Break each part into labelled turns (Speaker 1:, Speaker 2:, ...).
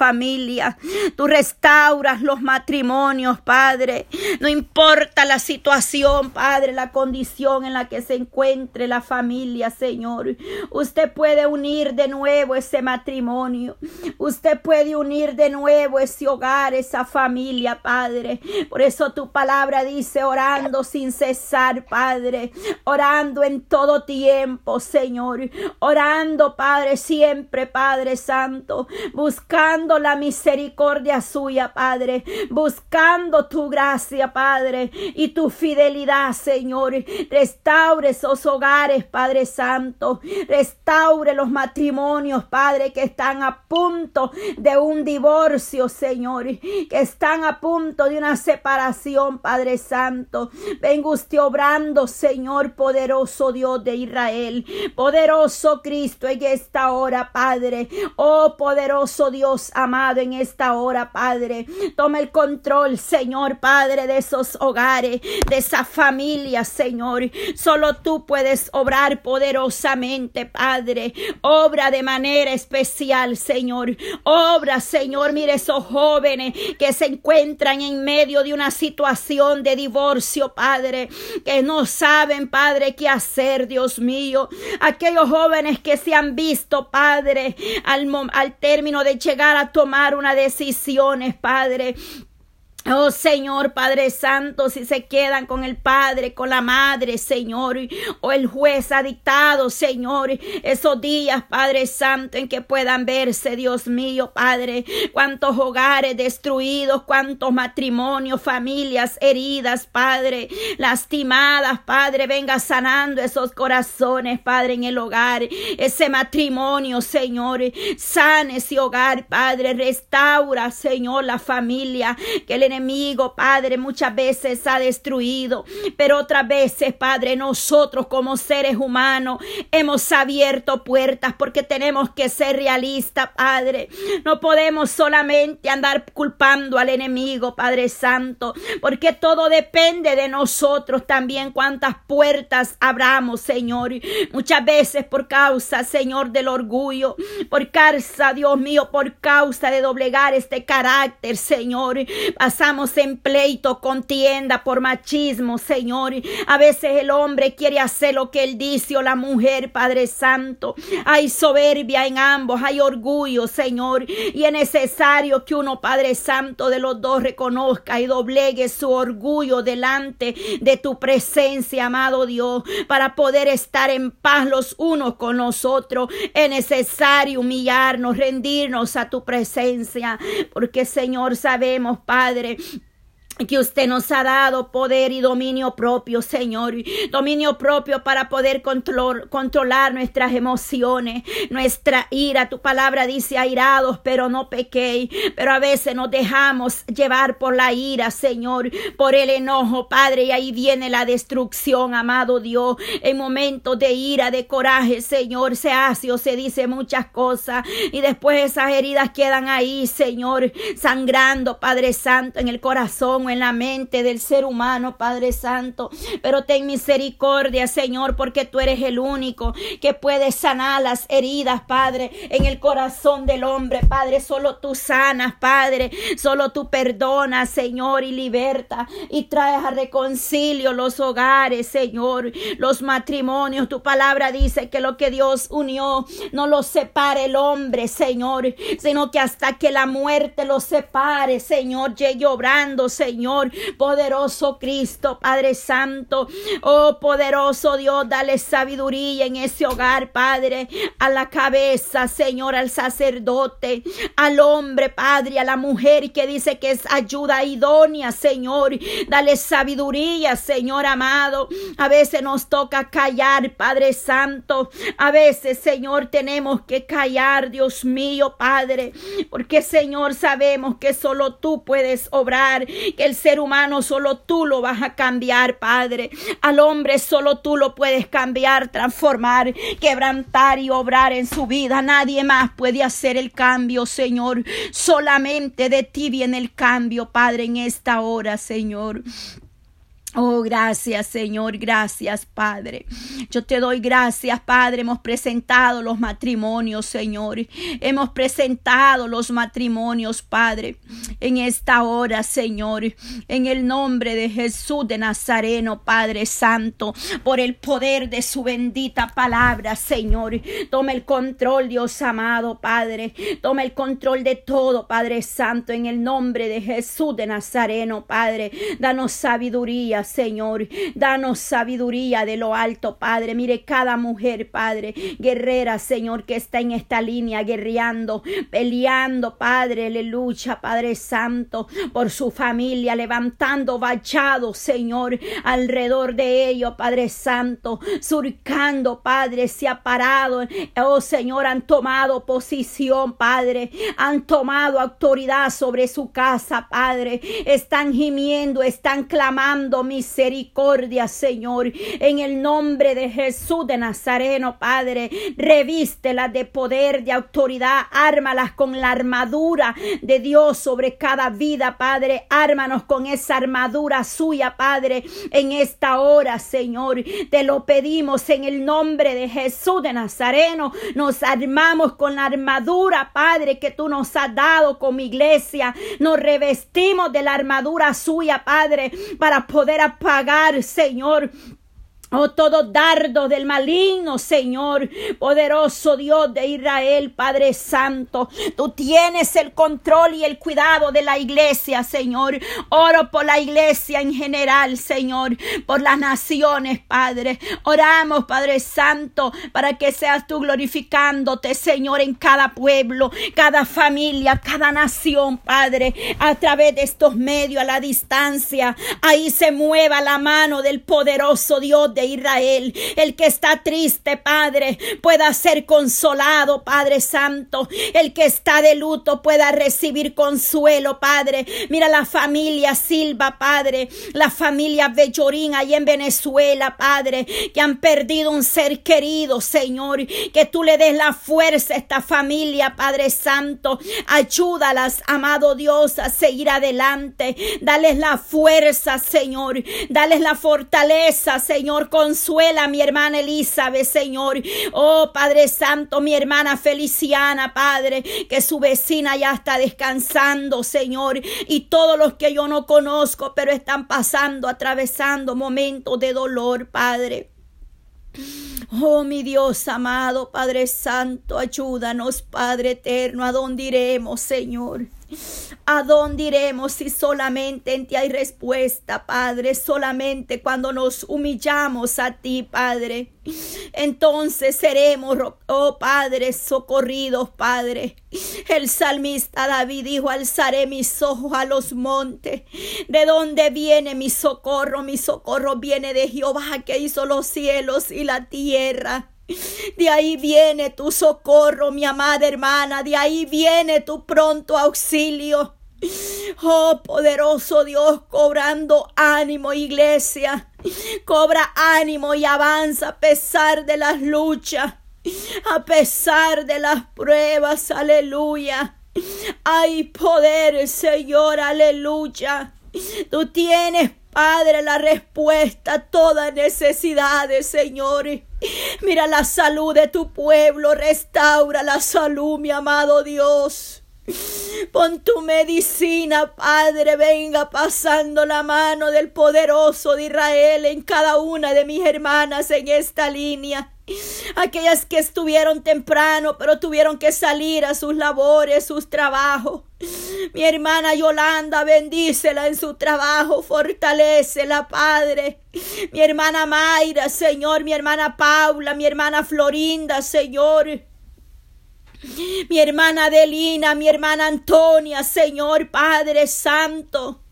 Speaker 1: familia. Tú restauras los matrimonios, Padre. No importa la situación, Padre, la condición en la que se encuentre la familia, Señor. Usted puede unir de nuevo ese matrimonio. Usted puede unir de nuevo ese hogar, esa familia, Padre. Por eso tu palabra dice orando sin cesar, Padre. Orando en todo tiempo, Señor. Orando, Padre, siempre, Padre Santo. Buscando la misericordia suya, Padre. Buscando tu gracia, Padre. Y tu fidelidad, Señor. Restaure esos hogares, Padre Santo. Restaure los matrimonios, Padre, que están a punto de un divorcio, Señor. Que están a punto de una separación, Padre Santo. Venga usted obrando, Señor poderoso Dios de Israel. Poderoso Cristo en esta hora, Padre. Oh poderoso Dios amado en esta hora, Padre. Toma el control, Señor, Padre, de esos hogares, de esa familia, Señor. Solo tú puedes obrar poderosamente, Padre. Obra de manera especial, Señor. Obra, Señor. Mire esos jóvenes que se encuentran en medio de una situación de divorcio, Padre, que no saben, Padre, qué hacer, Dios mío. Aquellos jóvenes que se han visto, Padre, al, al término de llegar a tomar una decisión, Padre, Oh Señor Padre Santo, si se quedan con el Padre, con la Madre, Señor, o el juez ha dictado, Señor, esos días, Padre Santo, en que puedan verse, Dios mío, Padre, cuántos hogares destruidos, cuántos matrimonios, familias heridas, Padre, lastimadas, Padre, venga sanando esos corazones, Padre, en el hogar, ese matrimonio, Señor, sane ese hogar, Padre, restaura, Señor, la familia, que le enemigo, Padre, muchas veces ha destruido, pero otras veces, Padre, nosotros como seres humanos hemos abierto puertas porque tenemos que ser realistas, Padre. No podemos solamente andar culpando al enemigo, Padre Santo, porque todo depende de nosotros también cuántas puertas abramos, Señor. Muchas veces por causa, Señor, del orgullo, por causa, Dios mío, por causa de doblegar este carácter, Señor. En pleito, contienda por machismo, Señor. A veces el hombre quiere hacer lo que él dice o la mujer, Padre Santo. Hay soberbia en ambos, hay orgullo, Señor. Y es necesario que uno, Padre Santo, de los dos reconozca y doblegue su orgullo delante de tu presencia, amado Dios, para poder estar en paz los unos con los otros. Es necesario humillarnos, rendirnos a tu presencia, porque Señor sabemos, Padre, okay que usted nos ha dado poder y dominio propio, Señor. Dominio propio para poder controlar nuestras emociones, nuestra ira. Tu palabra dice airados, pero no pequéis. Pero a veces nos dejamos llevar por la ira, Señor, por el enojo, Padre. Y ahí viene la destrucción, amado Dios. En momentos de ira, de coraje, Señor, se hace o se dice muchas cosas. Y después esas heridas quedan ahí, Señor, sangrando, Padre Santo, en el corazón en la mente del ser humano, Padre Santo. Pero ten misericordia, Señor, porque tú eres el único que puede sanar las heridas, Padre, en el corazón del hombre, Padre. Solo tú sanas, Padre. Solo tú perdonas, Señor, y liberta y traes a reconcilio los hogares, Señor, los matrimonios. Tu palabra dice que lo que Dios unió no lo separe el hombre, Señor, sino que hasta que la muerte lo separe, Señor, llegue obrando, Señor. Señor, poderoso Cristo, Padre Santo, oh poderoso Dios, dale sabiduría en ese hogar, Padre, a la cabeza, Señor, al sacerdote, al hombre, Padre, a la mujer que dice que es ayuda idónea, Señor, dale sabiduría, Señor amado. A veces nos toca callar, Padre Santo, a veces, Señor, tenemos que callar, Dios mío, Padre, porque, Señor, sabemos que solo tú puedes obrar, que el ser humano solo tú lo vas a cambiar, Padre. Al hombre solo tú lo puedes cambiar, transformar, quebrantar y obrar en su vida. Nadie más puede hacer el cambio, Señor. Solamente de ti viene el cambio, Padre, en esta hora, Señor. Oh, gracias Señor, gracias Padre. Yo te doy gracias Padre. Hemos presentado los matrimonios Señor. Hemos presentado los matrimonios Padre. En esta hora Señor. En el nombre de Jesús de Nazareno Padre Santo. Por el poder de su bendita palabra Señor. Toma el control Dios amado Padre. Toma el control de todo Padre Santo. En el nombre de Jesús de Nazareno Padre. Danos sabiduría Señor. Danos sabiduría de lo alto, Padre. Mire cada mujer, Padre, guerrera, Señor, que está en esta línea, guerreando, peleando, Padre, lucha, Padre Santo, por su familia, levantando bachados, Señor, alrededor de ellos, Padre Santo, surcando, Padre, se ha parado, oh Señor, han tomado posición, Padre, han tomado autoridad sobre su casa, Padre, están gimiendo, están clamando, misericordia, Señor. En el nombre de Jesús de Nazareno, Padre, revístelas de poder, de autoridad, ármalas con la armadura de Dios sobre cada vida, Padre. Ármanos con esa armadura suya, Padre, en esta hora, Señor. Te lo pedimos en el nombre de Jesús de Nazareno. Nos armamos con la armadura, Padre, que tú nos has dado como iglesia. Nos revestimos de la armadura suya, Padre, para poder apagar, Señor, Oh, todo dardo del maligno, Señor, poderoso Dios de Israel, Padre Santo. Tú tienes el control y el cuidado de la iglesia, Señor. Oro por la iglesia en general, Señor, por las naciones, Padre. Oramos, Padre Santo, para que seas tú glorificándote, Señor, en cada pueblo, cada familia, cada nación, Padre, a través de estos medios, a la distancia. Ahí se mueva la mano del poderoso Dios de Israel. El que está triste, Padre, pueda ser consolado, Padre Santo. El que está de luto pueda recibir consuelo, Padre. Mira la familia Silva, Padre. La familia Bellorín ahí en Venezuela, Padre, que han perdido un ser querido, Señor. Que tú le des la fuerza a esta familia, Padre Santo. Ayúdalas, amado Dios, a seguir adelante. Dales la fuerza, Señor. Dales la fortaleza, Señor Consuela mi hermana Elizabeth, Señor. Oh Padre Santo, mi hermana Feliciana, Padre, que su vecina ya está descansando, Señor. Y todos los que yo no conozco, pero están pasando, atravesando momentos de dolor, Padre. Oh, mi Dios amado, Padre Santo, ayúdanos, Padre eterno, ¿a dónde iremos, Señor? ¿A dónde iremos si solamente en ti hay respuesta, Padre? Solamente cuando nos humillamos a ti, Padre. Entonces seremos, oh Padre, socorridos, Padre. El salmista David dijo, alzaré mis ojos a los montes. ¿De dónde viene mi socorro? Mi socorro viene de Jehová que hizo los cielos y la tierra. De ahí viene tu socorro, mi amada hermana. De ahí viene tu pronto auxilio. Oh poderoso Dios, cobrando ánimo, iglesia. Cobra ánimo y avanza a pesar de las luchas, a pesar de las pruebas. Aleluya. Hay poder, Señor, aleluya. Tú tienes, Padre, la respuesta a todas necesidades, Señor. Mira la salud de tu pueblo, restaura la salud, mi amado Dios. Pon tu medicina, Padre, venga pasando la mano del poderoso de Israel en cada una de mis hermanas en esta línea. Aquellas que estuvieron temprano, pero tuvieron que salir a sus labores, sus trabajos. Mi hermana Yolanda, bendícela en su trabajo, fortalecela, Padre. Mi hermana Mayra, Señor, mi hermana Paula, mi hermana Florinda, Señor. Mi hermana Adelina, mi hermana Antonia, Señor Padre Santo.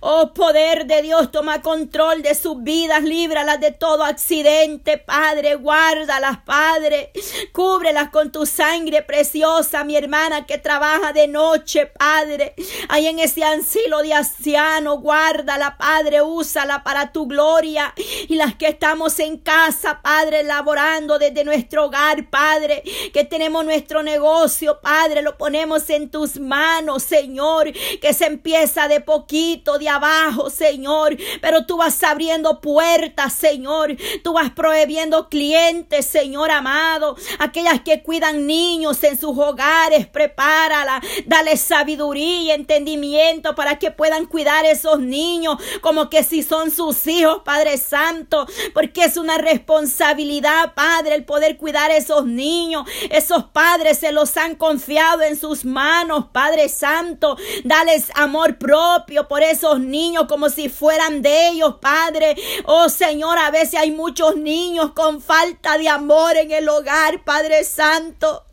Speaker 1: Oh poder de Dios, toma control de sus vidas, líbralas de todo accidente, Padre, guárdalas, Padre, cúbrelas con tu sangre preciosa, mi hermana que trabaja de noche, Padre, ahí en ese ansilo de anciano, guárdala, Padre, úsala para tu gloria, y las que estamos en casa, Padre, laborando desde nuestro hogar, Padre, que tenemos nuestro negocio, Padre, lo ponemos en tus manos, Señor, que se empieza de poquito de abajo, Señor, pero tú vas abriendo puertas, Señor. Tú vas prohibiendo clientes, Señor amado. Aquellas que cuidan niños en sus hogares, prepárala. Dale sabiduría y entendimiento para que puedan cuidar esos niños como que si son sus hijos, Padre Santo, porque es una responsabilidad, Padre, el poder cuidar esos niños. Esos padres se los han confiado en sus manos, Padre Santo. Dales amor propio por esos niños como si fueran de ellos, Padre. Oh Señor, a veces hay muchos niños con falta de amor en el hogar, Padre Santo.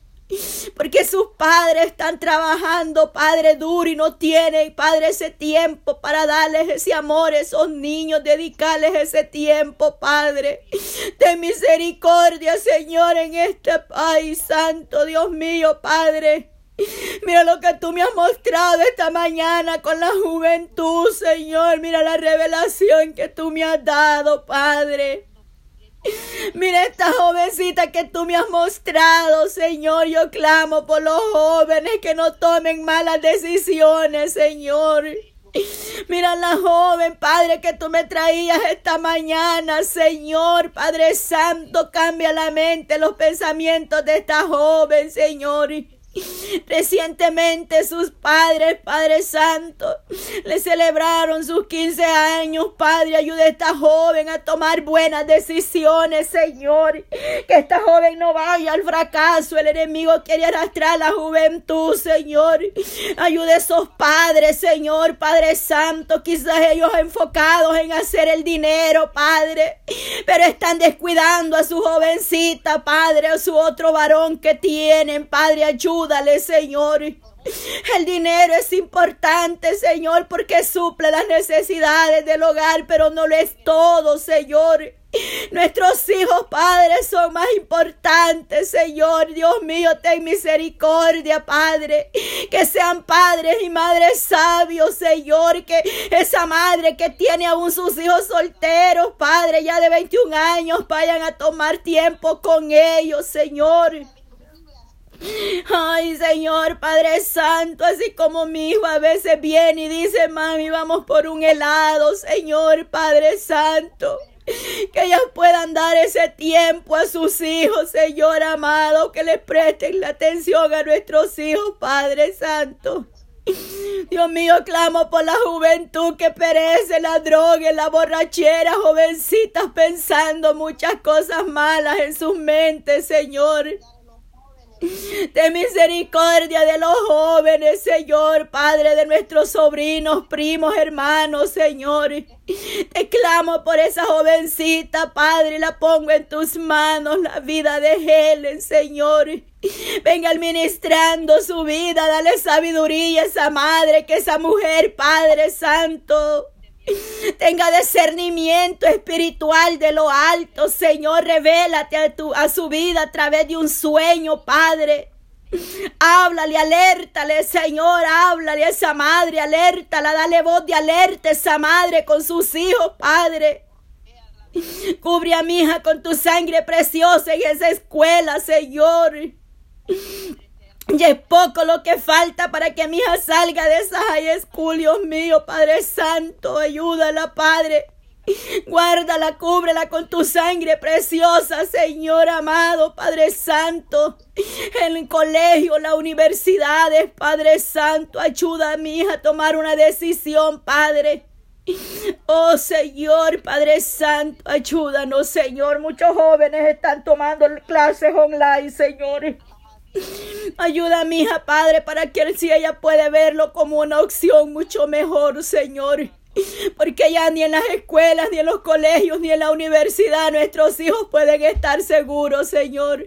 Speaker 1: Porque sus padres están trabajando, Padre, duro y no tienen, Padre, ese tiempo para darles ese amor a esos niños, dedicarles ese tiempo, Padre. De misericordia, Señor, en este país, Santo Dios mío, Padre. Mira lo que tú me has mostrado esta mañana con la juventud, Señor. Mira la revelación que tú me has dado, Padre. Mira esta jovencita que tú me has mostrado, Señor. Yo clamo por los jóvenes que no tomen malas decisiones, Señor. Mira la joven, Padre, que tú me traías esta mañana, Señor, Padre Santo, cambia la mente, los pensamientos de esta joven, Señor. Recientemente sus padres, Padre Santo, le celebraron sus 15 años. Padre, ayude a esta joven a tomar buenas decisiones, Señor. Que esta joven no vaya al fracaso. El enemigo quiere arrastrar la juventud, Señor. Ayude a esos padres, Señor, Padre Santo. Quizás ellos enfocados en hacer el dinero, Padre. Pero están descuidando a su jovencita, Padre, a su otro varón que tienen, Padre. Ayuda ayúdale, Señor. El dinero es importante, Señor, porque suple las necesidades del hogar, pero no lo es todo, Señor. Nuestros hijos, padres, son más importantes, Señor. Dios mío, ten misericordia, Padre. Que sean padres y madres sabios, Señor. Que esa madre que tiene aún sus hijos solteros, Padre, ya de 21 años, vayan a tomar tiempo con ellos, Señor. Ay, Señor Padre Santo, así como mi hijo a veces viene y dice, mami, vamos por un helado, Señor Padre Santo. Que ellas puedan dar ese tiempo a sus hijos, Señor amado, que les presten la atención a nuestros hijos, Padre Santo. Dios mío, clamo por la juventud que perece la droga, la borrachera, jovencitas pensando muchas cosas malas en sus mentes, Señor. De misericordia de los jóvenes, Señor, Padre de nuestros sobrinos, primos, hermanos, Señor. Te clamo por esa jovencita, Padre, la pongo en tus manos, la vida de Helen, Señor. Venga administrando su vida, dale sabiduría a esa madre, que esa mujer, Padre Santo. Tenga discernimiento espiritual de lo alto, Señor. Revélate a, tu, a su vida a través de un sueño, Padre. Háblale, alértale, Señor, háblale a esa madre, alértala, dale voz de alerta a esa madre con sus hijos, Padre. Cubre a mi hija con tu sangre preciosa en esa escuela, Señor. Y es poco lo que falta para que mi hija salga de esa high school, Dios mío, Padre Santo, ayúdala, Padre. Guárdala, cúbrela con tu sangre preciosa, Señor amado, Padre Santo. En el colegio, la universidades, Padre Santo, ayuda a mi hija a tomar una decisión, Padre. Oh Señor, Padre Santo, ayúdanos, Señor. Muchos jóvenes están tomando clases online, Señor. Ayuda a mi hija, Padre, para que si ella puede verlo como una opción mucho mejor, Señor. Porque ya ni en las escuelas, ni en los colegios, ni en la universidad nuestros hijos pueden estar seguros, Señor.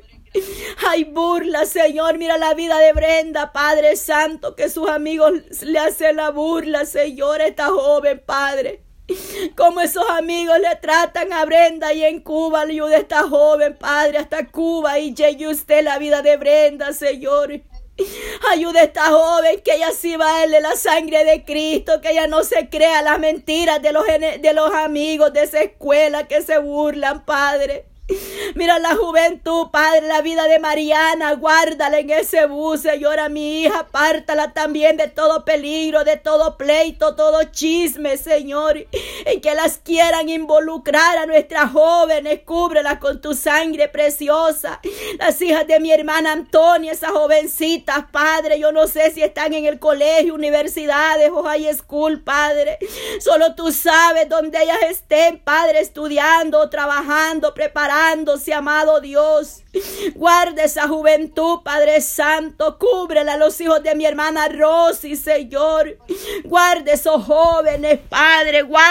Speaker 1: Hay burla, Señor. Mira la vida de Brenda, Padre Santo, que sus amigos le hacen la burla, Señor, esta joven, Padre. Como esos amigos le tratan a Brenda y en Cuba ayuda a esta joven, Padre, hasta Cuba y llegue usted la vida de Brenda, Señor. Ayude a esta joven que ella sí vale la sangre de Cristo, que ella no se crea las mentiras de los, de los amigos de esa escuela que se burlan, Padre. Mira la juventud, Padre, la vida de Mariana, guárdala en ese bus, Señor, mi hija, apártala también de todo peligro, de todo pleito, todo chisme, Señor, en que las quieran involucrar a nuestras jóvenes, cúbrelas con tu sangre preciosa. Las hijas de mi hermana Antonia, esas jovencitas, Padre, yo no sé si están en el colegio, universidades o high school, Padre. Solo tú sabes dónde ellas estén, Padre, estudiando, trabajando, amado Dios. Guarda esa juventud, Padre Santo. Cúbrela a los hijos de mi hermana Rosy, Señor. Guarde esos jóvenes, Padre. Guarda